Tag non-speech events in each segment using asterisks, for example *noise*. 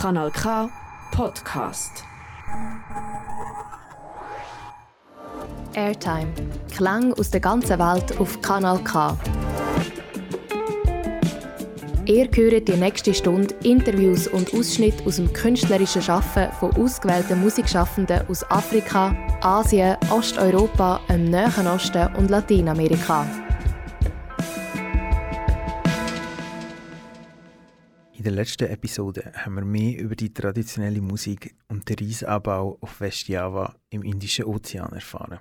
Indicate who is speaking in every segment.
Speaker 1: Kanal K Podcast.
Speaker 2: Airtime. Klang aus der ganzen Welt auf Kanal K. Ihr hört die nächste Stunde Interviews und Ausschnitte aus dem künstlerischen Schaffen von ausgewählten Musikschaffenden aus Afrika, Asien, Osteuropa, dem Nahen Osten und Lateinamerika.
Speaker 3: Der letzten Episode haben wir mehr über die traditionelle Musik und den Reisanbau auf Westjava im Indischen Ozean erfahren.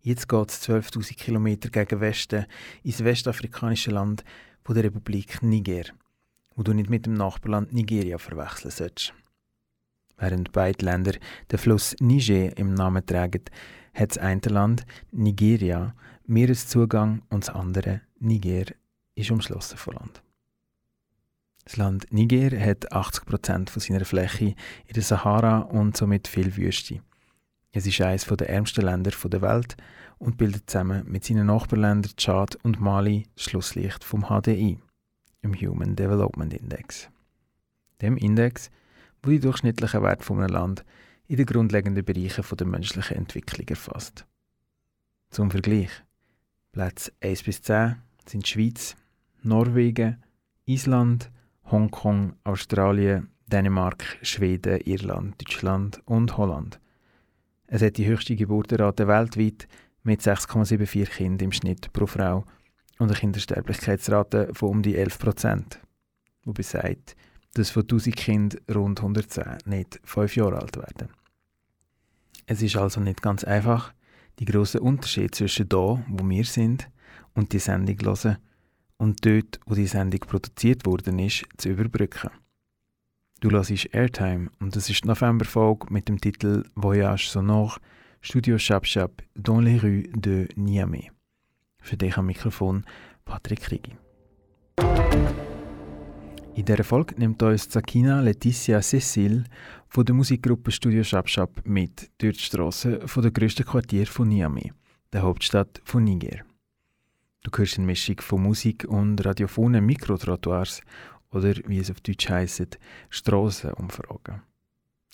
Speaker 3: Jetzt geht es 12.000 Kilometer gegen Westen ins westafrikanische Land von der Republik Niger, wo du nicht mit dem Nachbarland Nigeria verwechseln sollst. Während beide Länder den Fluss Niger im Namen tragen, hat das eine Land, Nigeria, Meereszugang und das andere, Niger, ist umschlossen von Land. Das Land Niger hat 80% von seiner Fläche in der Sahara und somit viel Wüste. Es ist eines der ärmsten Länder der Welt und bildet zusammen mit seinen Nachbarländern Tschad und Mali das Schlusslicht vom HDI, dem Human Development Index. Dem Index, wo die durchschnittlichen Werte von einem Land in den grundlegenden Bereichen der menschlichen Entwicklung erfasst. Zum Vergleich: Plätze 1 bis 10 sind Schweiz, Norwegen, Island, Hongkong, Australien, Dänemark, Schweden, Irland, Deutschland und Holland. Es hat die höchste Geburtenrate weltweit mit 6,74 Kindern im Schnitt pro Frau und eine Kindersterblichkeitsrate von um die 11 Prozent. Wobei sagt, dass von 1000 Kindern rund 110 nicht 5 Jahre alt werden. Es ist also nicht ganz einfach, die grossen Unterschiede zwischen da, wo wir sind, und die Sendung hören und dort, wo die Sendung produziert worden ist, zu überbrücken. Du hörst Airtime und das ist die Novemberfolge mit dem Titel Voyage sonore Studio Chap Chap dans les rues de Niamey. Für dich am Mikrofon Patrick Krigi. In dieser Folge nimmt uns Zakina Letizia Cecil von der Musikgruppe Studio Chap Chap mit durch die Strassen der grössten Quartier von Niamey, der Hauptstadt von Niger. Du hörst eine Mischung von Musik und radiophonen Mikrotrottoirs oder wie es auf Deutsch heisst, Strassenumfragen.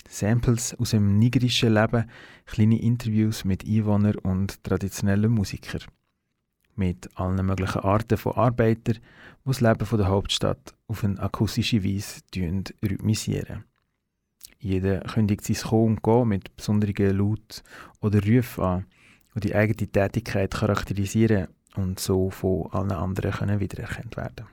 Speaker 3: Samples aus dem nigerischen Leben, kleine Interviews mit Einwohnern und traditionellen Musikern. Mit allen möglichen Arten von Arbeitern, die das Leben der Hauptstadt auf eine akustische Weise rhythmisieren. Jeder kündigt sein Kommen und Gehen mit besonderen Laut oder Rufen an, die die eigene Tätigkeit charakterisieren und so von allen anderen können wiedererkannt werden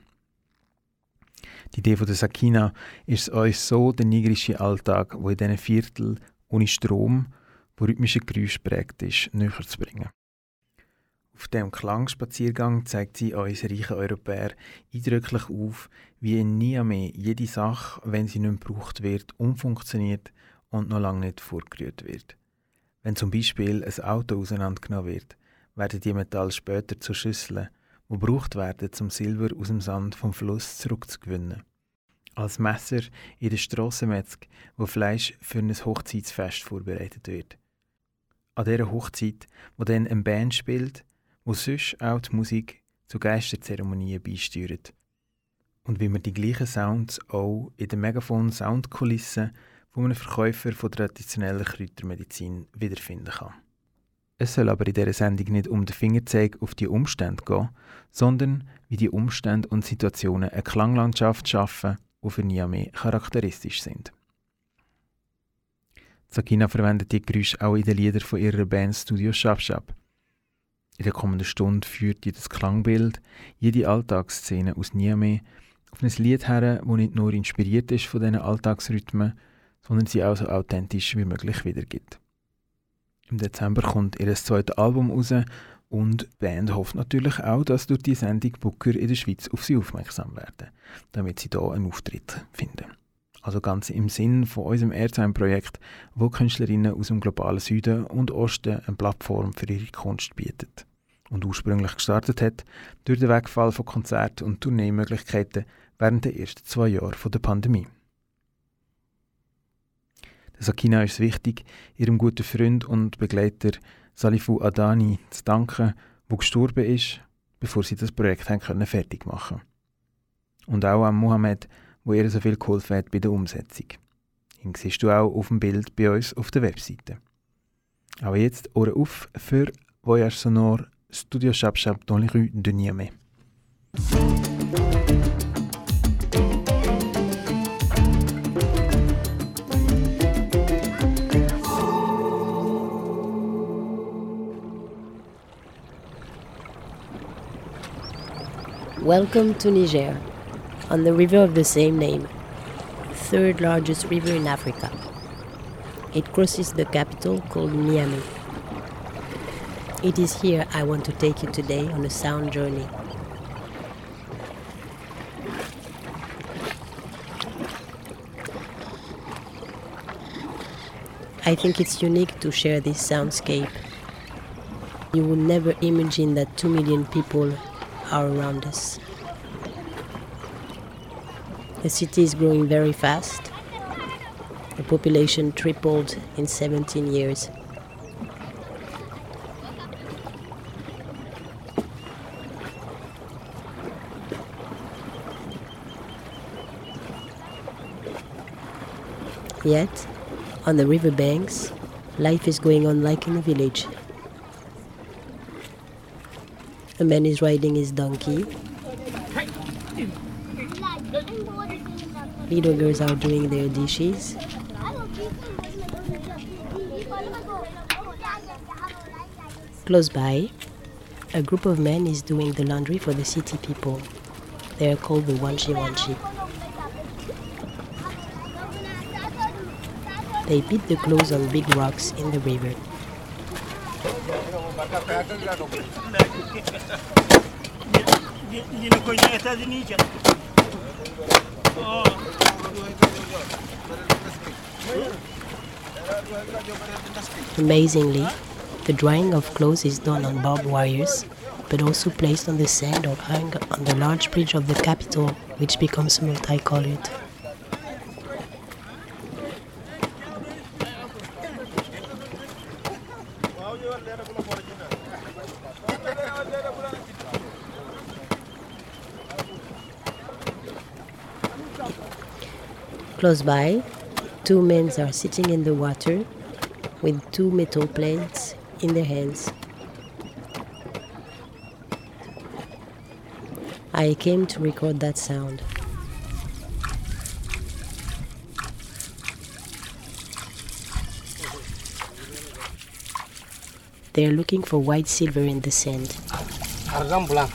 Speaker 3: Die Idee von der Sakina ist es uns so, den nigerischen Alltag, wo in diesen Viertel ohne Strom, wo rhythmische Geräusche prägt ist, näher zu bringen. Auf dem Klangspaziergang zeigt sie uns reichen Europäer eindrücklich auf, wie in Niamey jede Sache, wenn sie nicht gebraucht wird, umfunktioniert und noch lange nicht vorgerührt wird. Wenn zum Beispiel ein Auto auseinandergenommen wird, werden die Metalle später zu Schüsseln, die gebraucht werden, zum Silber aus dem Sand vom Fluss zurückzugewinnen. Als Messer in der Strassenmetzg, wo Fleisch für ein Hochzeitsfest vorbereitet wird. An dieser Hochzeit, wo dann eine Band spielt, wo sonst auch die Musik zu Geisterzeremonien beisteuert. Und wie man die gleichen Sounds auch in der Megafon-Soundkulisse von einem Verkäufer von traditioneller Kräutermedizin wiederfinden kann. Es soll aber in dieser Sendung nicht um den Fingerzeig auf die Umstände gehen, sondern wie die Umstände und Situationen eine Klanglandschaft schaffen, die für Niamey charakteristisch sind. Sakina verwendet die Geräusche auch in den Liedern von ihrer Band Studio Shab Shab. In der kommenden Stunde führt jedes Klangbild, jede Alltagsszene aus Niamey auf ein Lied her, das nicht nur inspiriert ist von diesen Alltagsrhythmen, sondern sie auch so authentisch wie möglich wiedergibt. Im Dezember kommt ihr zweites Album raus und die Band hofft natürlich auch, dass durch die Sendung Booker in der Schweiz auf sie aufmerksam werden, damit sie hier einen Auftritt finden. Also ganz im Sinn von unserem Airtime-Projekt, wo Künstlerinnen aus dem globalen Süden und Osten eine Plattform für ihre Kunst bietet. Und ursprünglich gestartet hat durch den Wegfall von Konzerten und Tourneemöglichkeiten während der ersten zwei Jahre der Pandemie. Sakina ist es wichtig, ihrem guten Freund und Begleiter Salifu Adani zu danken, der gestorben ist, bevor sie das Projekt können fertig machen Und auch an Mohammed, wo ihr so viel geholfen hat bei der Umsetzung. Den siehst du auch auf dem Bild bei uns auf der Webseite. Aber jetzt Ohren auf für Voyage Sonore Studio Chap Chap dans les rues de Niamey.
Speaker 4: Welcome to Niger, on the river of the same name, third largest river in Africa. It crosses the capital called Niamey. It is here I want to take you today on a sound journey. I think it's unique to share this soundscape. You would never imagine that 2 million people are around us. The city is growing very fast. The population tripled in 17 years. Yet, on the riverbanks, life is going on like in a village. A man is riding his donkey. Little girls are doing their dishes. Close by, a group of men is doing the laundry for the city people. They are called the Wanchi Wanchi. They beat the clothes on big rocks in the river. Amazingly, the drying of clothes is done on barbed wires, but also placed on the sand or hung on the large bridge of the capital, which becomes multicolored. Close by, two men are sitting in the water with two metal plates in their hands. I came to record that sound. They are looking for white silver in the sand.
Speaker 5: Argent blanc.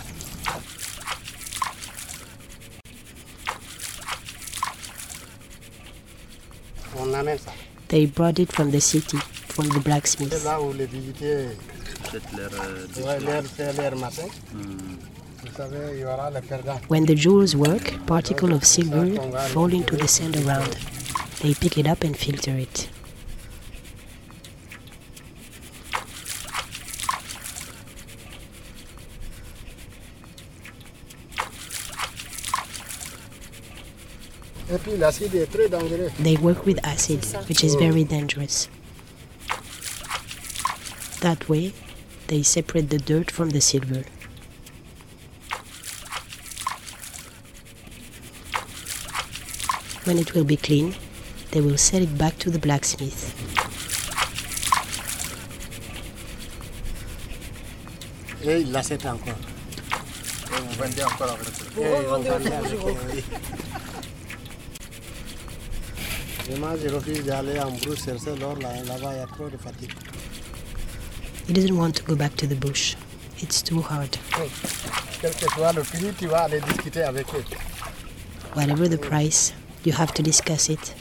Speaker 5: On amène ça.
Speaker 4: They brought it from the city, from the blacksmith.
Speaker 5: là où les visiteurs ouais, l'air, c'est l'air matin. Vous savez, il y aura le perdant.
Speaker 4: When the jewels work, particles of silver fall into the sand around. They pick it up and filter it. They work with acid, which is very dangerous. That way, they separate the dirt from the silver. When it will be clean, they will sell it back to the blacksmith.
Speaker 5: Et il l'achète encore. Et vous vendez encore avec Et
Speaker 4: He doesn't want to go back to the bush. It's too hard.
Speaker 5: Quel que soit le prix, tu vas aller discuter avec eux.
Speaker 4: Whatever the price, you have to discuss it.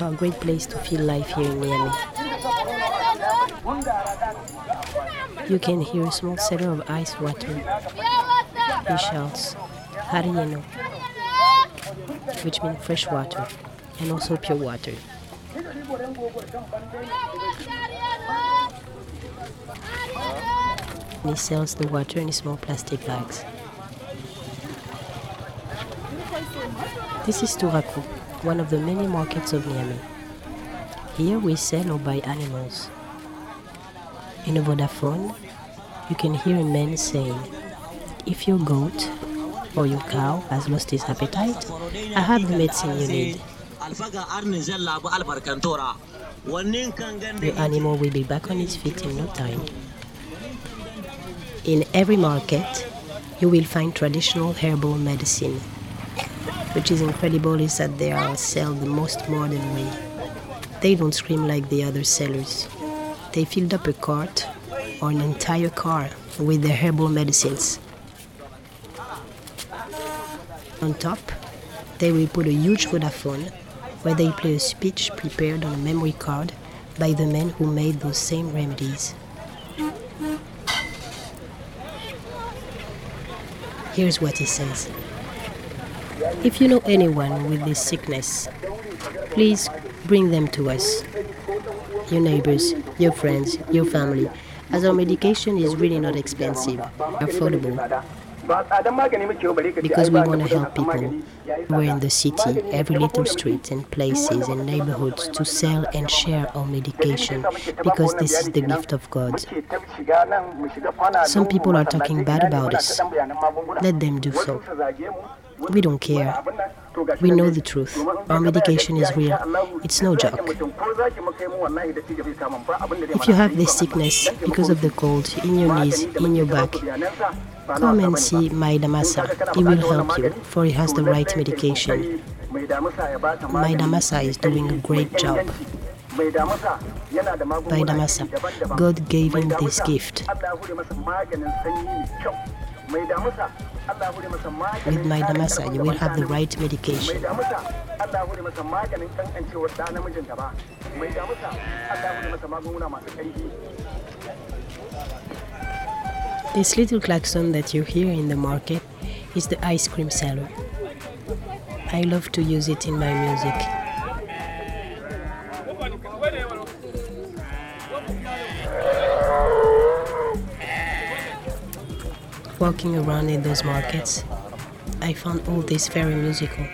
Speaker 4: Are a great place to feel life here in Niamey. You can hear a small seller of ice water. He shouts, Harilleno, which means fresh water, and also pure water. And he sells the water in small plastic bags. This is Turaku, one of the many markets of Niamey. Here we sell or buy animals. In a megaphone, you can hear a man saying, If your goat or your cow has lost its appetite, I have the medicine you need. The animal will be back on its feet in no time. In every market, you will find traditional herbal medicine. Which is incredible is that they are sold the most modern way. They don't scream like the other sellers. They filled up a cart or an entire car with their herbal medicines. On top, they will put a huge megaphone where they play a speech prepared on a memory card by the men who made those same remedies. Here's what he says If you know anyone with this sickness, please bring them to us. Your neighbors, your friends, your family, as our medication is really not expensive, affordable. Because we want to help people. We're in the city, every little street and places and neighborhoods to sell and share our medication because this is the gift of God. Some people are talking bad about us. Let them do so. We don't care. We know the truth. Our medication is real. It's no joke. If you have this sickness because of the cold in your knees, in your back, come and see Maidamasa. He will help you, for he has the right medication. Maidamasa is doing a great job. Maidamasa, God gave him this gift. With Maidamasa, you will have the right medication. This little klaxon that you hear in the market is the ice cream seller. I love to use it in my music. Walking around in those markets, I found all this very musical.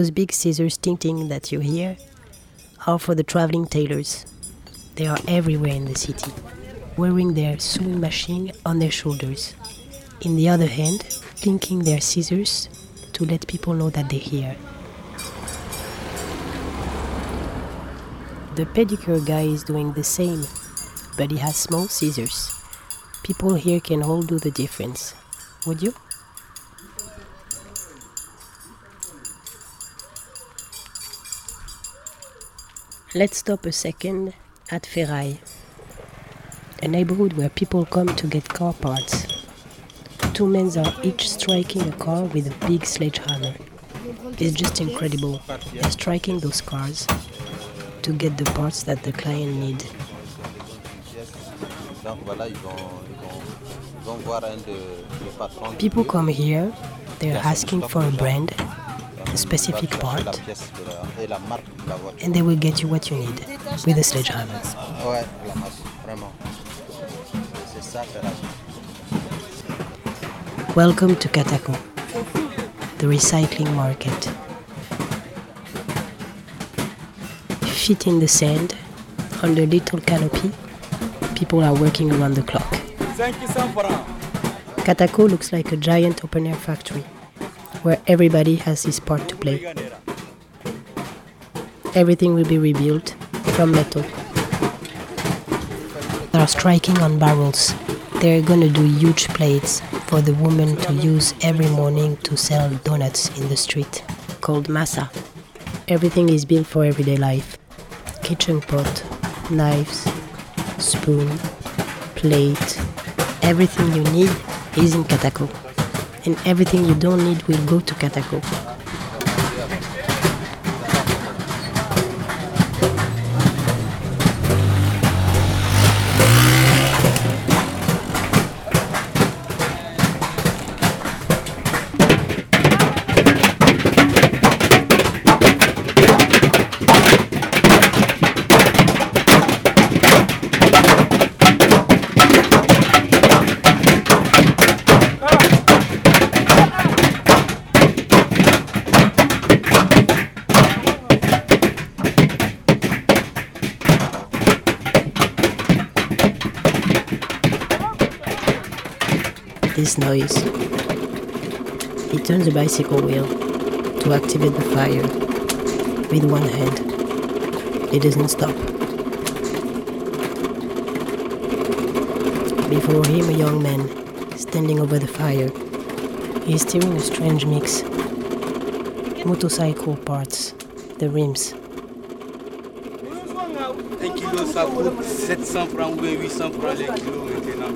Speaker 4: Those big scissors ting that you hear are for the traveling tailors. They are everywhere in the city, wearing their sewing machine on their shoulders. In the other hand, clinking their scissors to let people know that they're here. The pedicure guy is doing the same, but he has small scissors. People here can all do the difference. Would you? Let's stop a second at Ferraille, a neighborhood where people come to get car parts. Two men are each striking a car with a big sledgehammer. It's just incredible. They're striking those cars to get the parts that the client needs. People come here, they're asking for a brand, specific part, and they will get you what you need with a sledgehammer. Welcome to Katako, the recycling market. Feet in the sand, under little canopy, people are working around the clock. Katako looks like a giant open air factory where everybody has his part to play. Everything will be rebuilt from metal. They are striking on barrels. They're gonna do huge plates for the women to use every morning to sell donuts in the street, called masa. Everything is built for everyday life kitchen pot, knives, spoon, plate. Everything you need is in Katako. And everything you don't need will go to Katako. This noise. He turns the bicycle wheel to activate the fire with one hand. It doesn't stop. Before him, a young man standing over the fire. He is steering a strange mix. Motorcycle parts, the rims.
Speaker 5: Un kilo, ça coûte 700 francs ou bien 800 francs maintenant.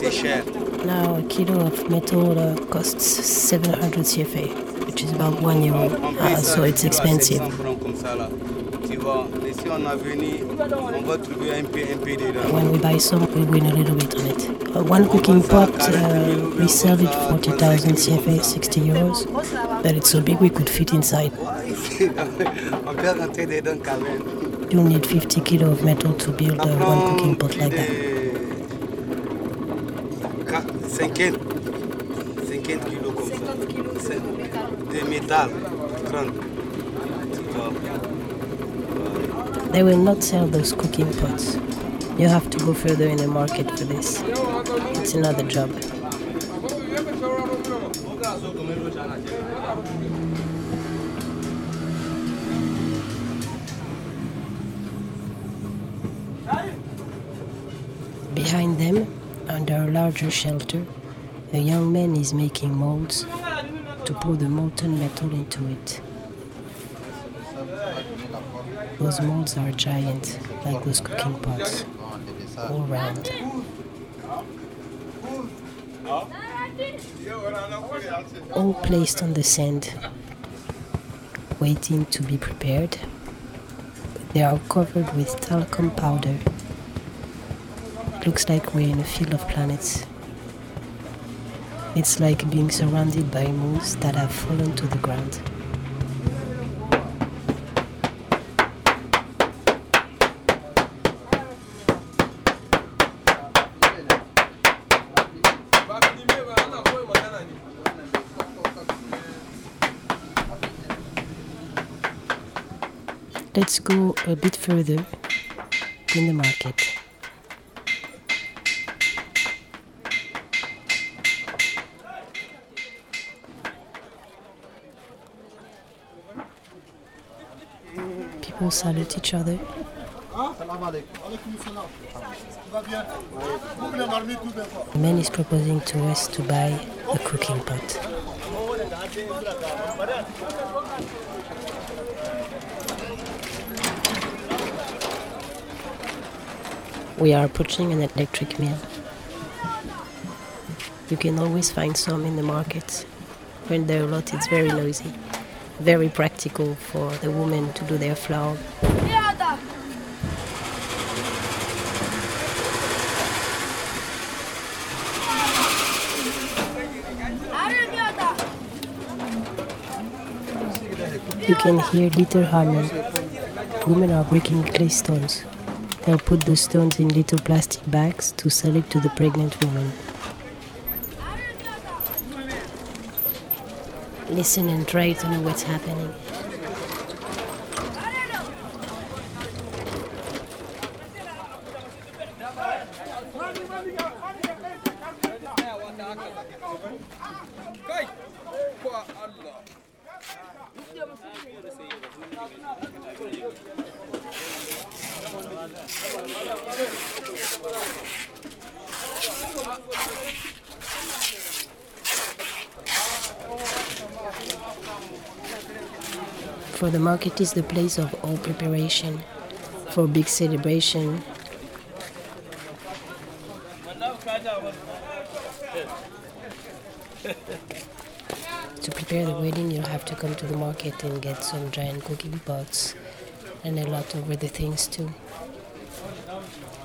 Speaker 5: C'est cher.
Speaker 4: Now, a kilo of metal uh, costs 700 CFA, which is about 1 euro, uh, so it's expensive. When we buy some, we win a little bit on it. Uh, one cooking pot, uh, we sell it 40,000 CFA, 60 euros, but it's so big we could fit inside. *laughs* You'll need 50 kilo of metal to build uh, one cooking pot like that.
Speaker 5: 50, 50 kilos comme ça. De métal, 30.
Speaker 4: They will not sell those cooking pots. You have to go further in the market for this. It's another job. Behind them, under a larger shelter, a young man is making molds to pour the molten metal into it. Those molds are giant, like those cooking pots, all round. All placed on the sand, waiting to be prepared. They are covered with talcum powder. It looks like we're in a field of planets. It's like being surrounded by moons that have fallen to the ground. Let's go a bit further in the market. Salute each other. The man is proposing to us to buy a cooking pot. We are approaching an electric mill. You can always find some in the market. When there are a lot, it's very noisy. Very practical for the women to do their flour. You can hear little harmony. Women are breaking clay stones. They'll put the stones in little plastic bags to sell it to the pregnant woman. Listen and try to know what's happening. Market is the place of all preparation for big celebration. To prepare the wedding, you'll have to come to the market and get some giant cooking pots and a lot of other things too.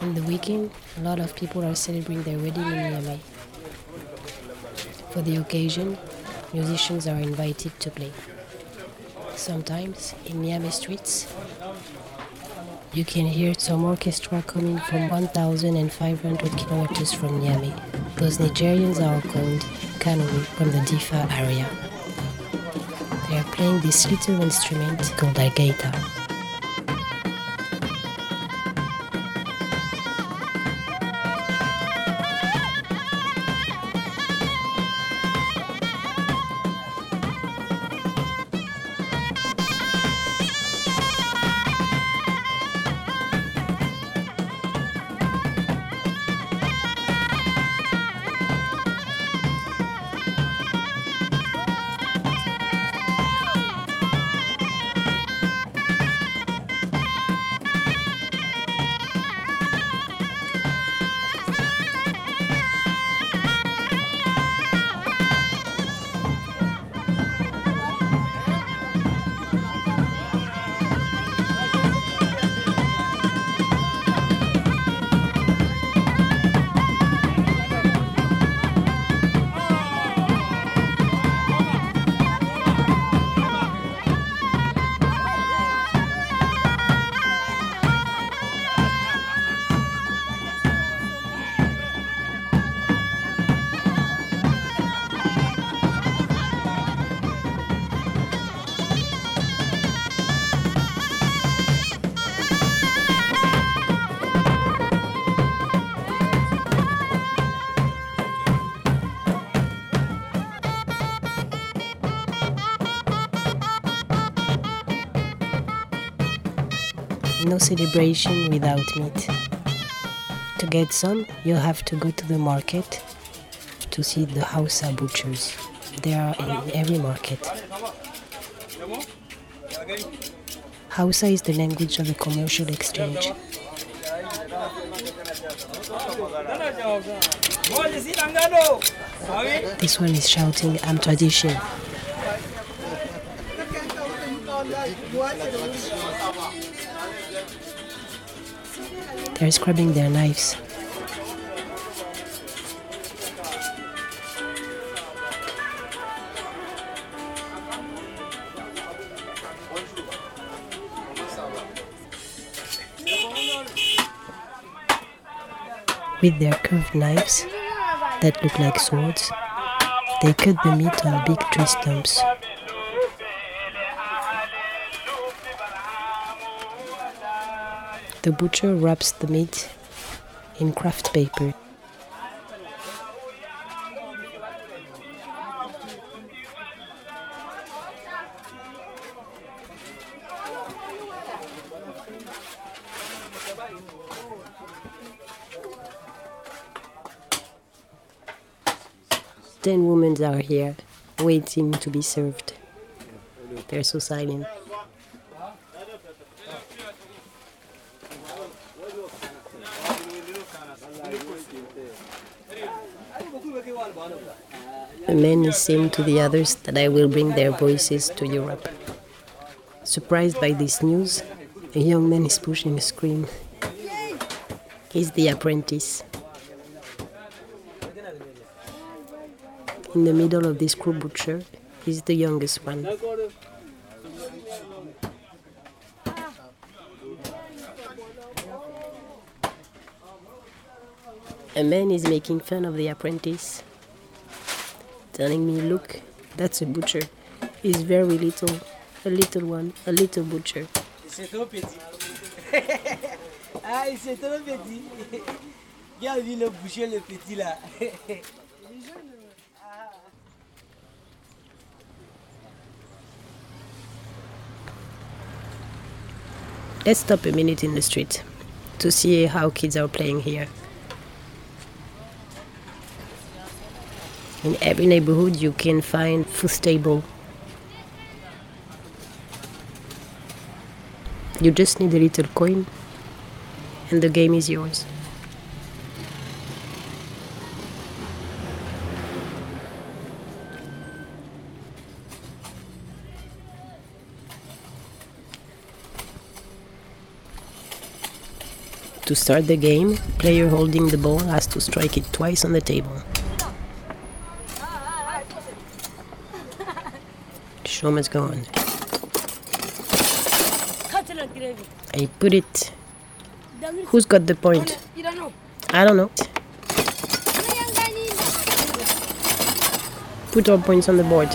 Speaker 4: On the weekend, a lot of people are celebrating their wedding in Niamey. For the occasion, musicians are invited to play. Sometimes, in Niamey streets, you can hear some orchestra coming from 1,500 kilometers from Niamey. Those Nigerians are called Kanuri from the Diffa area. They are playing this little instrument called algaita. No celebration without meat. To get some, you have to go to the market to see the Hausa butchers. They are in every market. Hausa is the language of the commercial exchange. This one is shouting, I'm tradition. They're scrubbing their knives. With their curved knives that look like swords, they cut the meat on big tree stumps. The butcher wraps the meat in kraft paper. Ten women are here, waiting to be served. They're so silent. A man is saying to the others that I will bring their voices to Europe. Surprised by this news, a young man is pushing a screen. He's the apprentice. In the middle of this crew butcher is the youngest one. A man is making fun of the apprentice, telling me, Look, that's a butcher. He's very little, a little one, a little butcher.
Speaker 6: C'est trop petit. *laughs* ah, c'est trop petit. *laughs* Regarde, le boucher, le petit là.
Speaker 4: Let's stop a minute in the street to see how kids are playing here. In every neighborhood, you can find footstable. You just need a little coin, and the game is yours. To start the game, player holding the ball has to strike it twice on the table. Show must gone. I put it. Who's got the point? I don't know. Put all points on the board.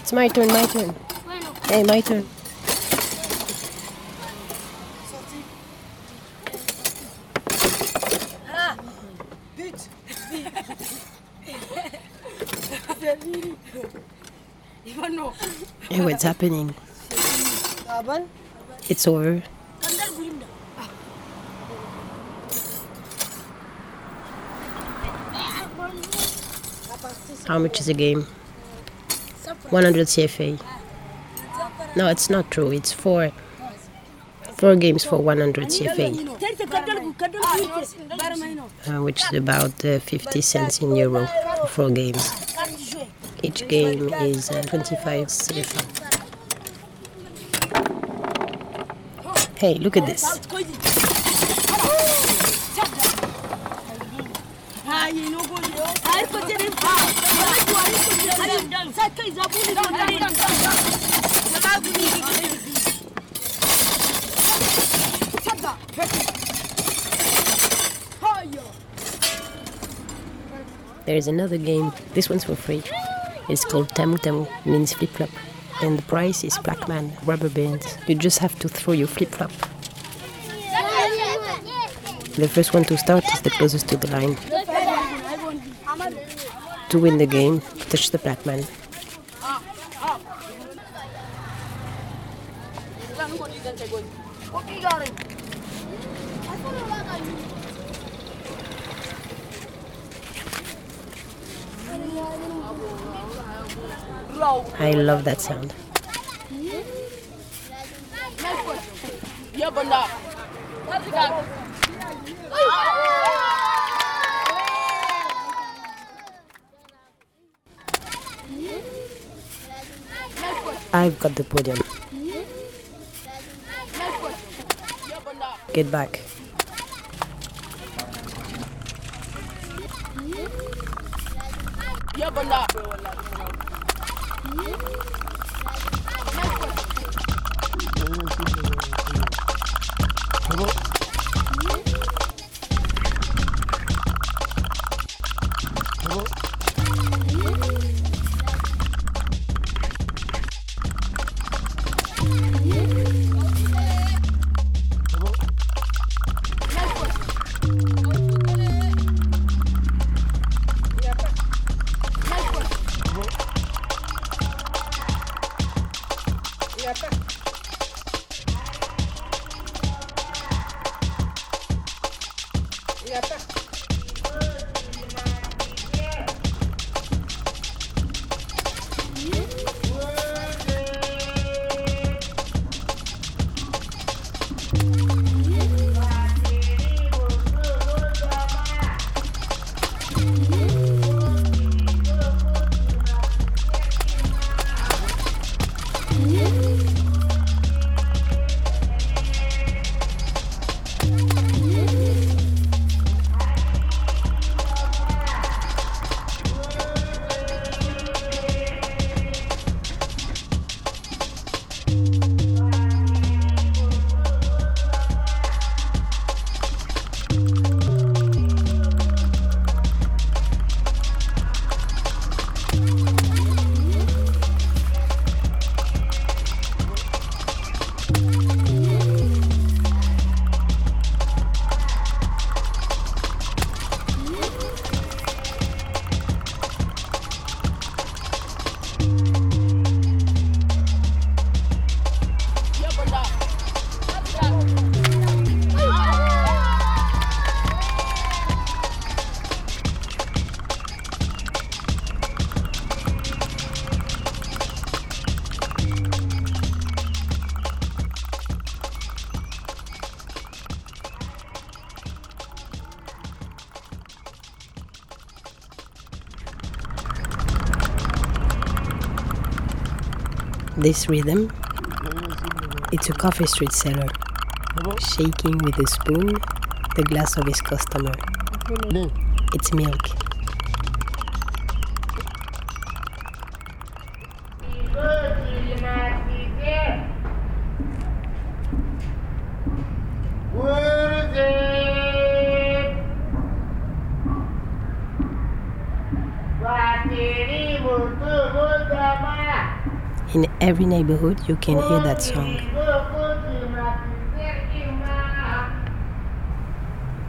Speaker 4: It's my turn, my turn. Hey, my turn. What's happening? It's over. How much is a game? 100 CFA. No, it's not true. It's four. Four games for 100 CFA, uh, which is about uh, 50 cents in euro for four games. Each game is uh, 25 CFA. Hey, look at this. There's another game. This one's for free. It's called Tamu Tamu, means flip flop. And the price is Black Man, rubber bands. You just have to throw your flip flop. The first one to start is the closest to the line. To win the game, touch the Black Man. I love that sound. I've got the podium. Get back. Yeah, but not. This rhythm, it's a coffee street seller shaking with a spoon the glass of his customer. It's milk. Every neighborhood, you can hear that song.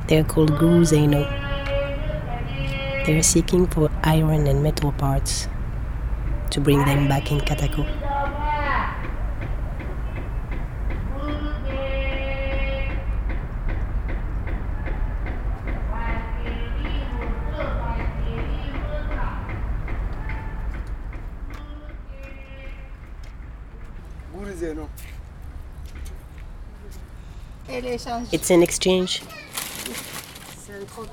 Speaker 4: They're called Guru Zaino. They're seeking for iron and metal parts to bring them back in Katako. It's an exchange.
Speaker 5: C'est un troc.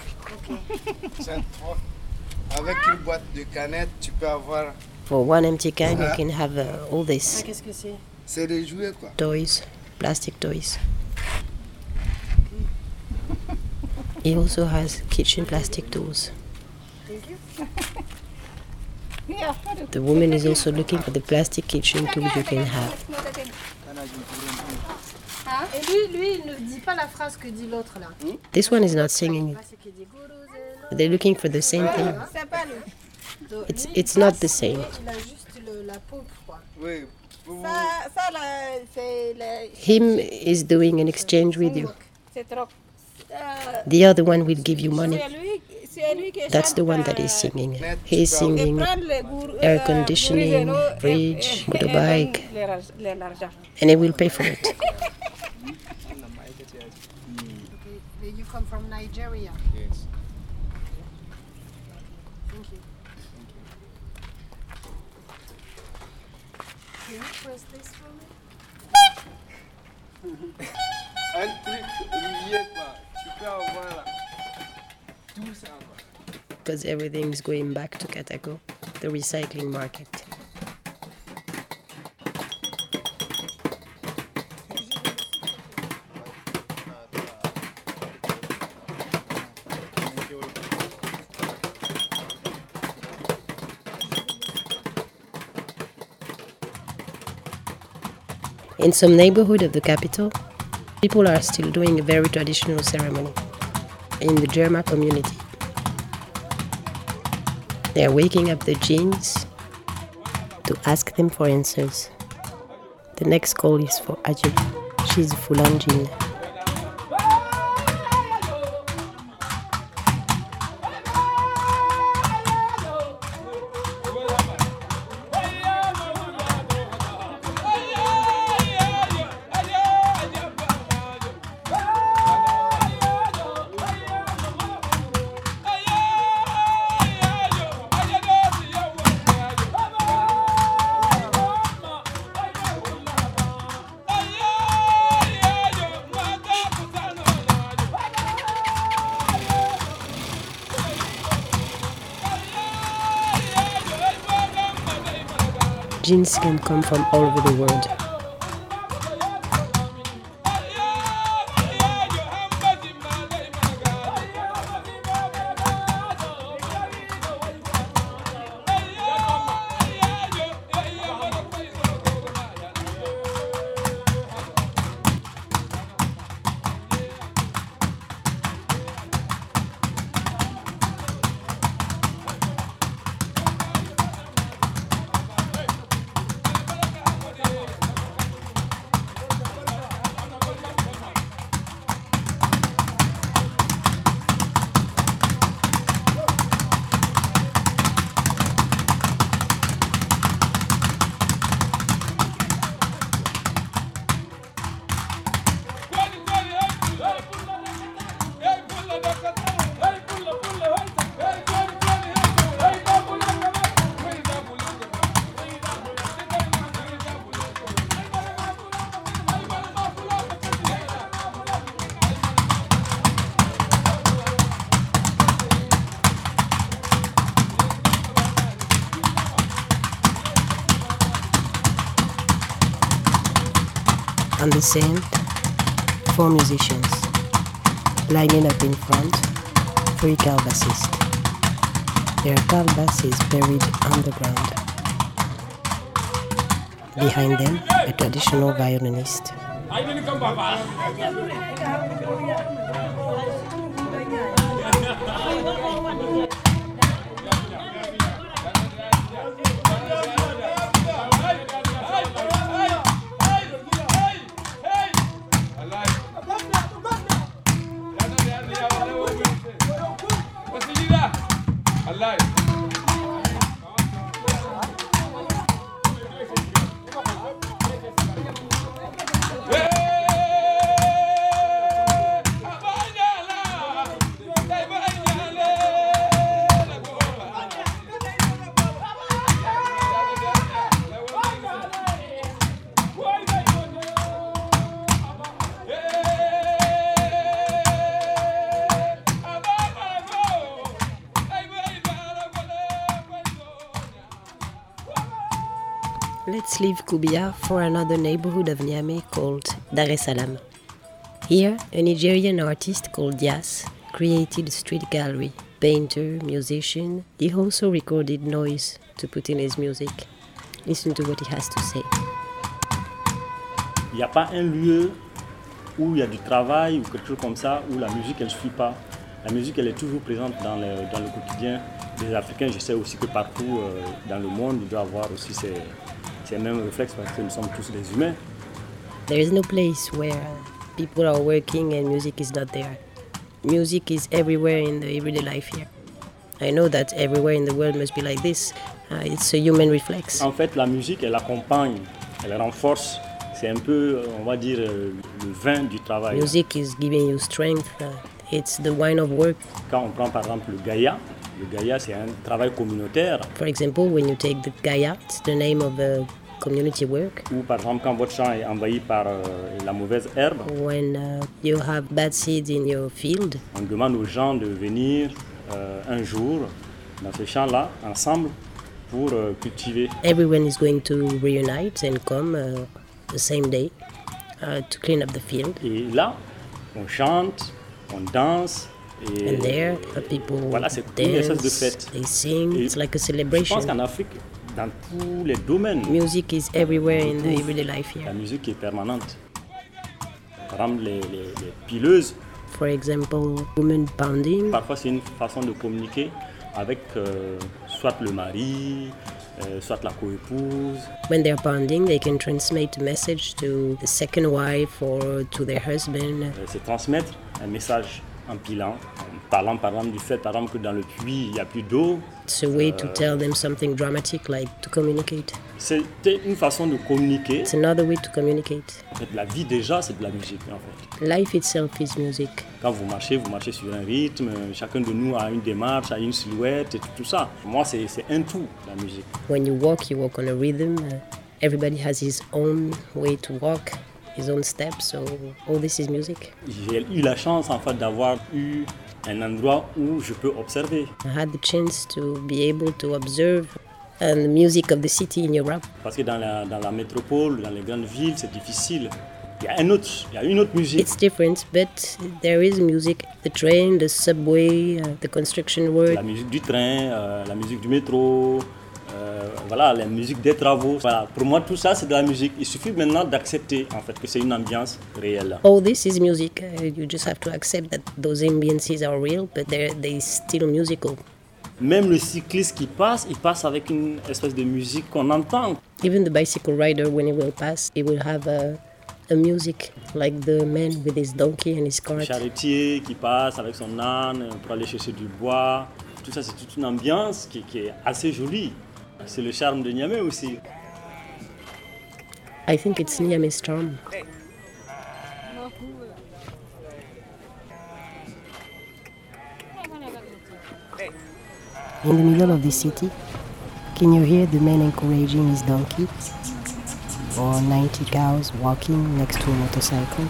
Speaker 5: Avec une boîte de canettes, tu peux avoir.
Speaker 4: For one empty can, you can have uh, all this
Speaker 6: Qu'est-ce que c'est
Speaker 5: C'est des jouets quoi.
Speaker 4: toys, plastic toys. He also has kitchen plastic tools. *laughs* The woman is also looking for the plastic kitchen tools you can have.
Speaker 6: Et lui, lui, il ne dit pas la phrase que dit l'autre là. Hmm?
Speaker 4: This one is not singing it.
Speaker 6: C'est qu'il dit Guru Zeno.
Speaker 4: They're looking for the same ah, thing.
Speaker 6: C'est pas lui. Donc,
Speaker 4: It's it's not the same.
Speaker 6: Il a juste le- la paume quoi.
Speaker 5: Oui. Pour vous.
Speaker 7: Ça, ça là, c'est le-
Speaker 4: Him is doing an exchange with you.
Speaker 7: c'est trop. Euh,
Speaker 4: The other one will give you money.
Speaker 7: c'est lui, c'est lui qui
Speaker 4: That's the one that
Speaker 7: euh,
Speaker 4: singing.
Speaker 5: Net,
Speaker 4: He's
Speaker 5: tu peux avoir-
Speaker 4: singing
Speaker 7: prendre le gour-
Speaker 4: air
Speaker 7: euh,
Speaker 4: conditioning,
Speaker 7: Guru Zeno et-
Speaker 4: fridge,
Speaker 7: et- et
Speaker 4: motorbike.
Speaker 7: donne les raj- les- l'argent.
Speaker 4: and he will pay for it. *laughs*
Speaker 6: You come from Nigeria.
Speaker 5: Yes.
Speaker 6: Thank you. Can you press this for me?
Speaker 5: Un truc lié quoi. Tu peux avoir là. Tout ça quoi.
Speaker 4: because everything's going back to Katako, the recycling market. In some neighborhood of the capital, people are still doing a very traditional ceremony in the Jerma community. They are waking up the genes to ask them for answers. The next call is for Ajib. She's Fulan Jin. Can come from all over the world. Sand, four musicians. Lining up in front, three calabassists. Their calabass is buried underground. Behind them, a traditional violinist. Kubia for another neighborhood of Niamey called Dar es Salaam. Here, a Nigerian artist called Dias created a street gallery. Painter, musician, he also recorded noise to put in his music. Listen to what he has to say.
Speaker 8: Il n'y a pas un lieu où il y a du travail ou quelque chose comme ça, où la musique elle ne suit pas. La musique elle est toujours présente dans le, dans le quotidien des Africains. Je sais aussi que partout euh, dans le monde, il doit avoir aussi ces, ces mêmes réflexes parce que nous sommes tous des humains.
Speaker 4: There is no place where people are working and music is not there. Music is everywhere in the everyday life here. I know that everywhere in the world must be like this. Uh, it's a human reflex.
Speaker 8: En fait, la musique elle accompagne, elle renforce. C'est un peu, on va dire, euh, le vin du travail.
Speaker 4: Music is giving you strength. Uh, it's the wine of work.
Speaker 8: Quand on prend par exemple le Gaïa, le Gaïa c'est un travail communautaire.
Speaker 4: For example, when you take the Gaia, it's the name of a community work.
Speaker 8: Ou par exemple quand votre champ est envahi par euh, la mauvaise herbe,
Speaker 4: When uh, you have bad seeds in your field,
Speaker 8: on demande aux gens de venir euh, un jour dans ce champ-là ensemble pour euh, cultiver.
Speaker 4: everyone is going to reunite and come uh, the same day uh, to clean up the field.
Speaker 8: Et là, on chante, on danse. Et
Speaker 4: And there, uh, people
Speaker 8: Voilà, c'est une espèce de fête.
Speaker 4: they sing.
Speaker 8: Et
Speaker 4: It's like a
Speaker 8: Je
Speaker 4: celebration.
Speaker 8: pense qu'en Afrique, dans tous les domaines,
Speaker 4: Music is everywhere in the everyday life
Speaker 8: la
Speaker 4: here.
Speaker 8: musique est permanente. Par exemple, les, les- les pileuses,
Speaker 4: For example, women pounding.
Speaker 8: parfois c'est une façon de communiquer avec euh, soit le mari, euh, soit la coépouse.
Speaker 4: When they're pounding, they can transmit a message to the second wife or to their husband.
Speaker 8: Euh, c'est transmettre un message en pilant, en parlant par exemple du fait par exemple, que dans le puits il n'y a plus d'eau.
Speaker 4: It's a way to tell them something dramatic, like to communicate.
Speaker 8: C'était une façon de communiquer.
Speaker 4: It's another way to communicate.
Speaker 8: En fait, la vie déjà c'est de la musique en fait.
Speaker 4: Life itself is music.
Speaker 8: Quand vous marchez, vous marchez sur un rythme, chacun de nous a une démarche, a une silhouette et tout, tout ça. Pour moi c'est c'est un tout la musique.
Speaker 4: When you walk, you walk on a rhythm. Everybody has his own way to walk, his own steps. So all this is music.
Speaker 8: J'ai eu la chance en fait d'avoir eu un endroit où je peux observer.
Speaker 4: I had the chance to be able to observe and the music of the city in Europe.
Speaker 8: Parce que dans la, dans la métropole, dans les grandes villes, c'est difficile. Il y a un autre, il y a une autre musique.
Speaker 4: It's different, but there is music. The train, the subway, uh, the construction work.
Speaker 8: La musique du train, euh, la musique du métro, euh, voilà, la musique des travaux. Voilà. Pour moi, tout ça, c'est de la musique. Il suffit maintenant d'accepter en fait que c'est une ambiance réelle.
Speaker 4: All this is music. Uh, you just have to accept that those ambiances are real, but they're they still musical.
Speaker 8: Même le cycliste qui passe, il passe avec une espèce de musique qu'on entend.
Speaker 4: Even the bicycle rider, when he will pass, he will have a, a music like the man with his donkey and his cart.
Speaker 8: charretier qui passe avec son âne pour aller chercher du bois. Tout ça, c'est toute une ambiance qui, qui est assez jolie. C'est le charme de Niamey aussi.
Speaker 4: I think it's Niamey's charm. In the middle of the city, can you hear the man encouraging his donkey? Or 90 cows walking next to a motorcycle?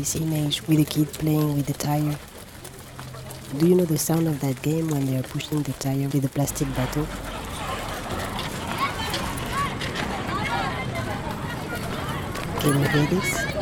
Speaker 4: This image with a kid playing with the tire. Do you know the sound of that game when they are pushing the tire with a plastic bottle? Can you hear this?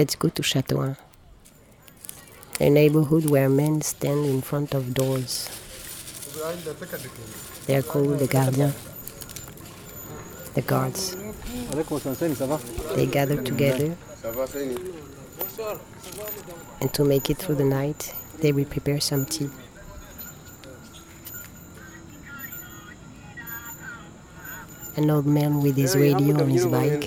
Speaker 4: Let's go to Château 1, a neighborhood where men stand in front of doors. They are called the gardiens, the guards. They gather together, and to make it through the night, they will prepare some tea. An old man with his radio on his bike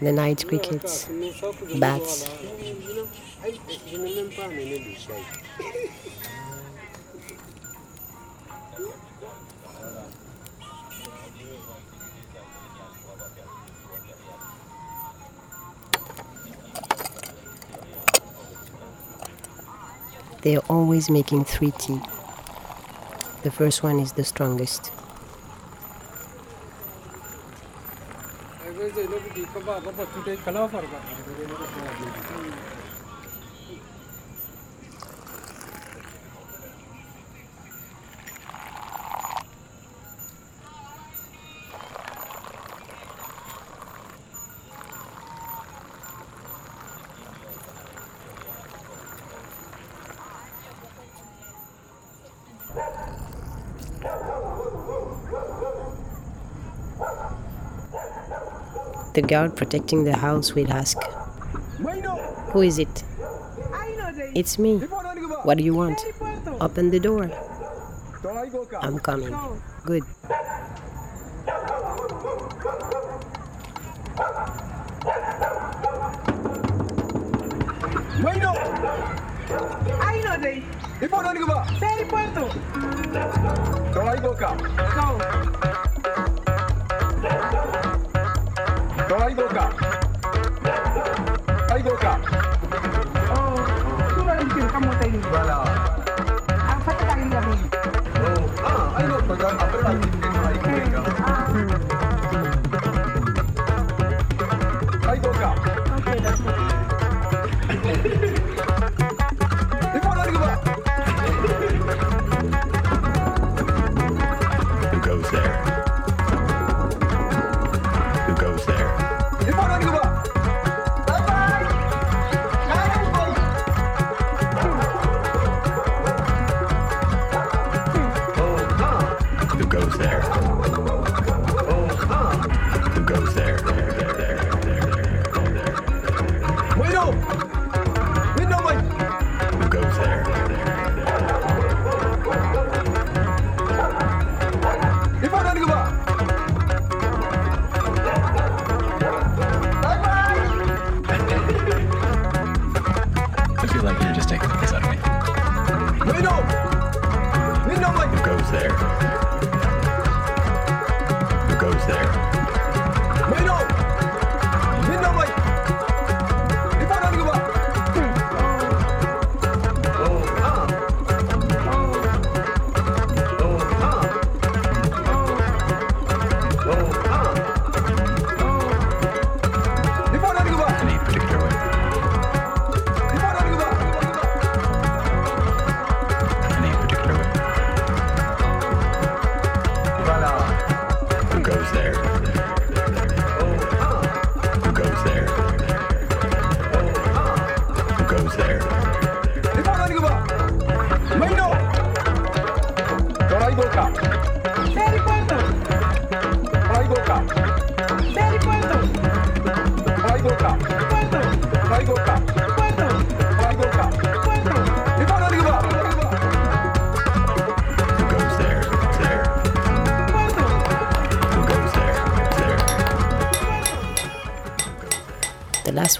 Speaker 4: The night crickets, bats, they are always making three tea. The first one is the strongest. बाबा बाबा तू तो कलावा फरक The guard protecting the house will ask, Who is it? It's me. What do you want? Open the door. I'm coming.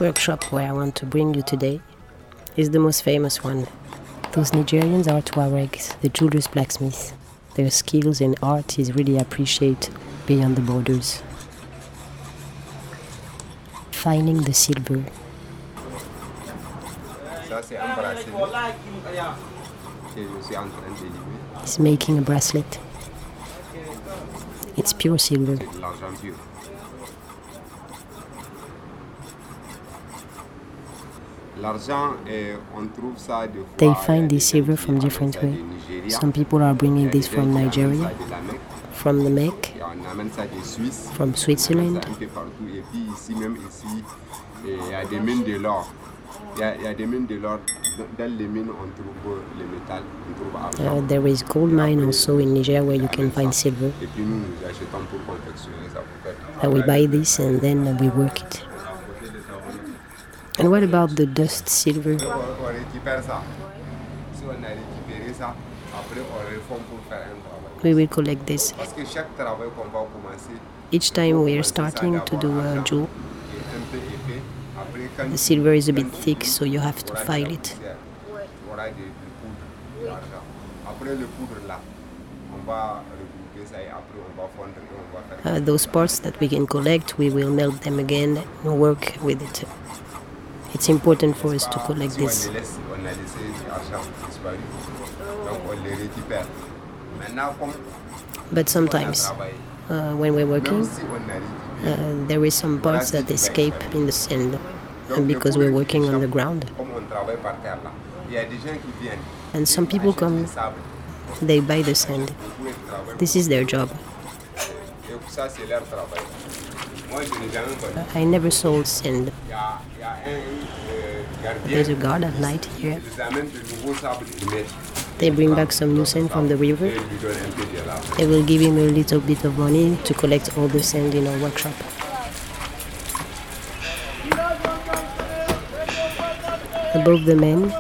Speaker 4: Workshop where I want to bring you today is the most famous one. Those Nigerians are Tuaregs, the jewelers blacksmiths. Their skills and art is really appreciated beyond the borders. Finding the silver. He's making a bracelet. It's pure silver. They
Speaker 9: il y a
Speaker 4: find this silver from different
Speaker 9: ça du
Speaker 4: way. Some people are bringing this from Nigeria,
Speaker 9: ça de la Mecque,
Speaker 4: from the Mecque,
Speaker 9: et on amène ça de Suisse,
Speaker 4: from Switzerland.
Speaker 9: ça un peu partout. Et puis ici, même ici, il y a des mines de l'or. Il y, a, il y a des mines de l'or. Dans dans les mines, on trouve le métal, on trouve argent.
Speaker 4: Uh, there is gold mine also in Nigeria where you can find silver.
Speaker 9: Et puis nous, nous achetons pour confectionner ça pour faire du
Speaker 4: Uh, we buy this and then we work it. And what about the dust silver? We will collect this. Each time we are starting to do a jewel, the silver is a bit thick, so you have to file it. Uh, those parts that we can collect, we will melt them again and work with it. It's important for us to collect this. But sometimes, uh, when we're working, uh, there is some parts that escape in the sand and because we're working on the ground. And some people come, they buy the sand. This is their job. I never sold sand. There's a guard at night here. They bring back some new sand from the river. They will give him a little bit of money to collect all the sand in our workshop. Above the men,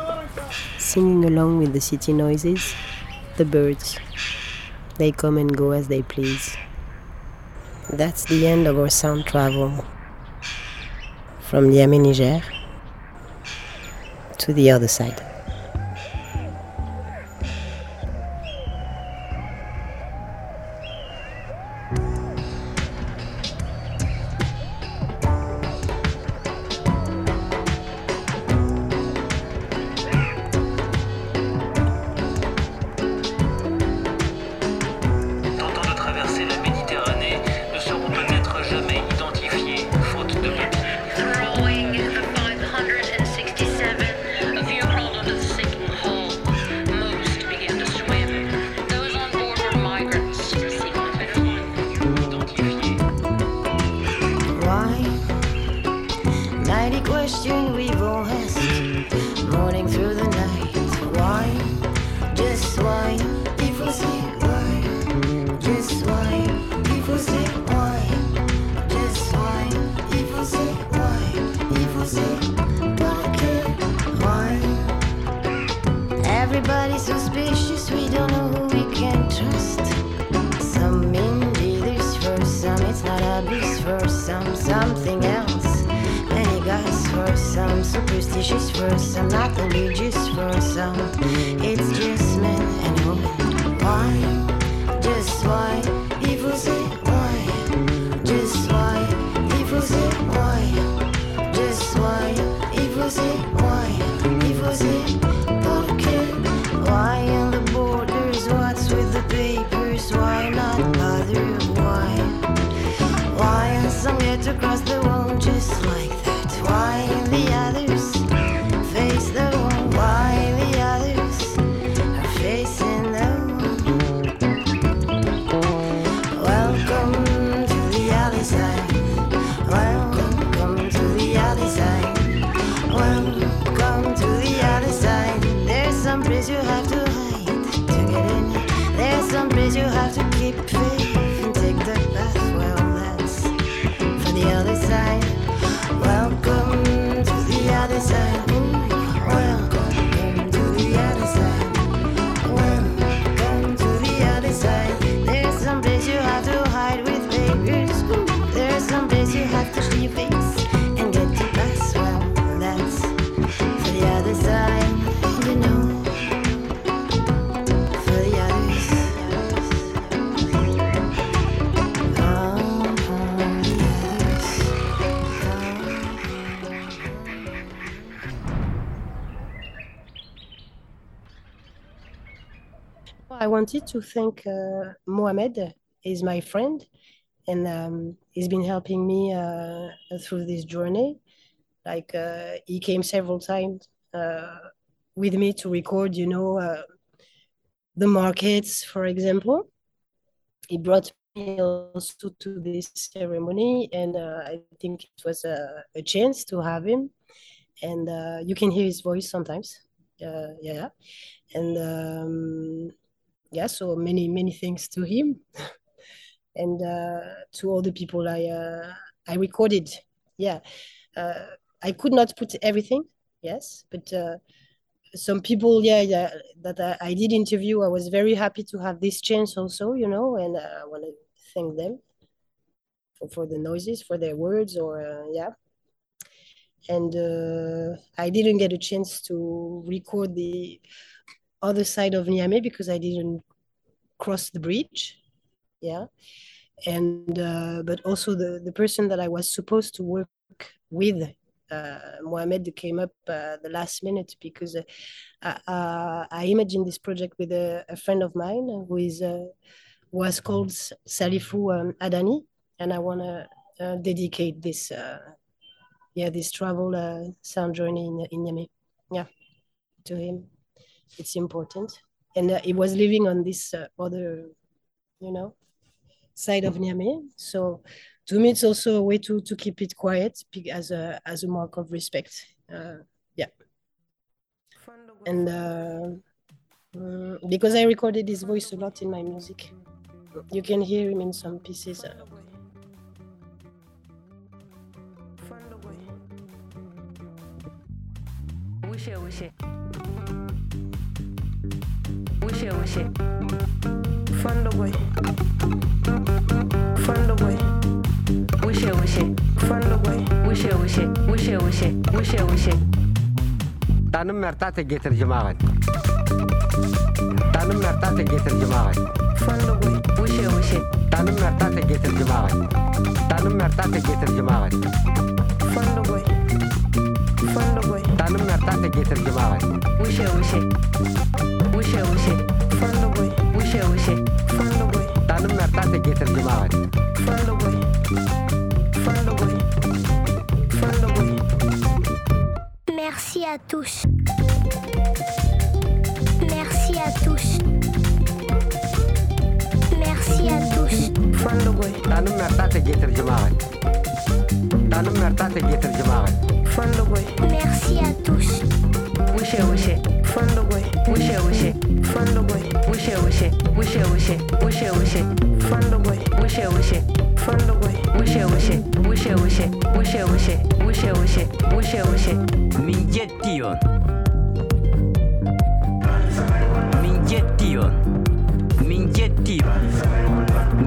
Speaker 4: singing along with the city noises, the birds. They come and go as they please. That's the end of our sound travel. From Niamey, Niger, the other side. Wanted to thank uh, Mohamed. He's my friend, and um, he's been helping me uh, through this journey. Like uh, he came several times uh, with me to record, you know, uh, the markets, for example. He brought me also to this ceremony, and uh, I think it was a, a, chance to have him. And you can hear his voice sometimes. yeah, and um, yeah, so many many thanks to him *laughs* and uh, to all the people I uh, I recorded. Yeah, uh, I could not put everything, yes, but uh, some people, yeah, yeah, that I, I, did interview. I was very happy to have this chance also, you know, and uh, I want to thank them for, for the noises, for their words, or uh, yeah. And I didn't get a chance to record the other side of Niamey because I didn't cross the bridge. Yeah. And, uh, but also the, the person that I was supposed to work with, uh, Mohamed came up uh, the last minute because uh, uh, I imagined this project with a, a friend of mine who is, uh, was called Salifu um, Adani. And I want to dedicate this, yeah, this travel sound journey in, in Niamey. Yeah, to him it's important. And uh, he was living on this uh, other, you know, side of Niamey. So to me, it's also a way to to keep it quiet as a as a mark of respect. Uh, yeah. And uh, mm, because I recorded his voice a lot in my music, you can hear him in some pieces.
Speaker 2: Wushe wushe.
Speaker 10: Fondo boy. Fondo boy.
Speaker 2: Wushe wushe.
Speaker 10: Fondo boy.
Speaker 2: Wushe wushe. Wushe wushe. Wushe wushe.
Speaker 11: Tanım mertate getir cemaat. Tanım mertate getir cemaat.
Speaker 10: Fondo boy.
Speaker 2: Wushe wushe.
Speaker 11: Tanım mertate getir cemaat. Tanım mertate getir cemaat.
Speaker 10: Fondo boy. Fondo boy.
Speaker 11: Tanım mertate getir cemaat.
Speaker 2: Wushe wushe.
Speaker 12: Merci à tous. Merci à tous. Merci à tous.
Speaker 11: Tanım mertate getir cemaat. Tanım mertate getir cemaat.
Speaker 10: Merci à tous.
Speaker 12: Merci à tous.
Speaker 2: wishe wishe
Speaker 10: fando boy
Speaker 2: wishe wishe
Speaker 10: fando boy
Speaker 2: wishe wishe wishe wishe wishe
Speaker 10: wishe boy
Speaker 2: wishe wishe
Speaker 10: fando boy
Speaker 13: wishe
Speaker 14: wishe
Speaker 13: wishe
Speaker 14: wishe
Speaker 15: wishe wishe
Speaker 14: wishe
Speaker 15: wishe wishe
Speaker 14: wishe millet
Speaker 15: diyor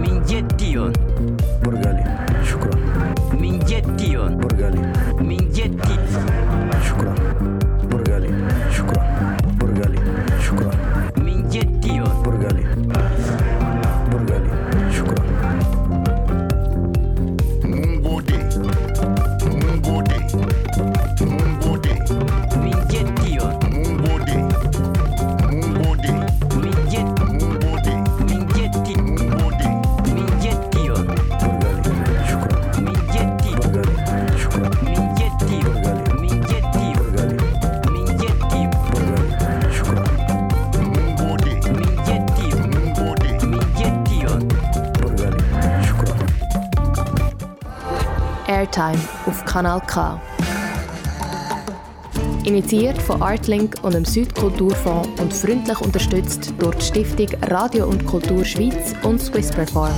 Speaker 14: millet
Speaker 15: diyor Burgali
Speaker 13: şükran
Speaker 14: millet
Speaker 13: diyor
Speaker 14: Burgali
Speaker 15: millet şükran
Speaker 2: Airtime auf Kanal K. Initiiert von Artlink und dem Südkulturfonds und freundlich unterstützt durch die Stiftung Radio und Kultur Schweiz und Swiss Perform.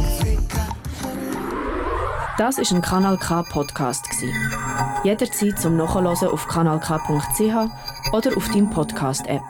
Speaker 1: Das ist ein Kanal K Podcast. Jederzeit zum Nachhören auf kanalk.ch oder auf deinem Podcast App.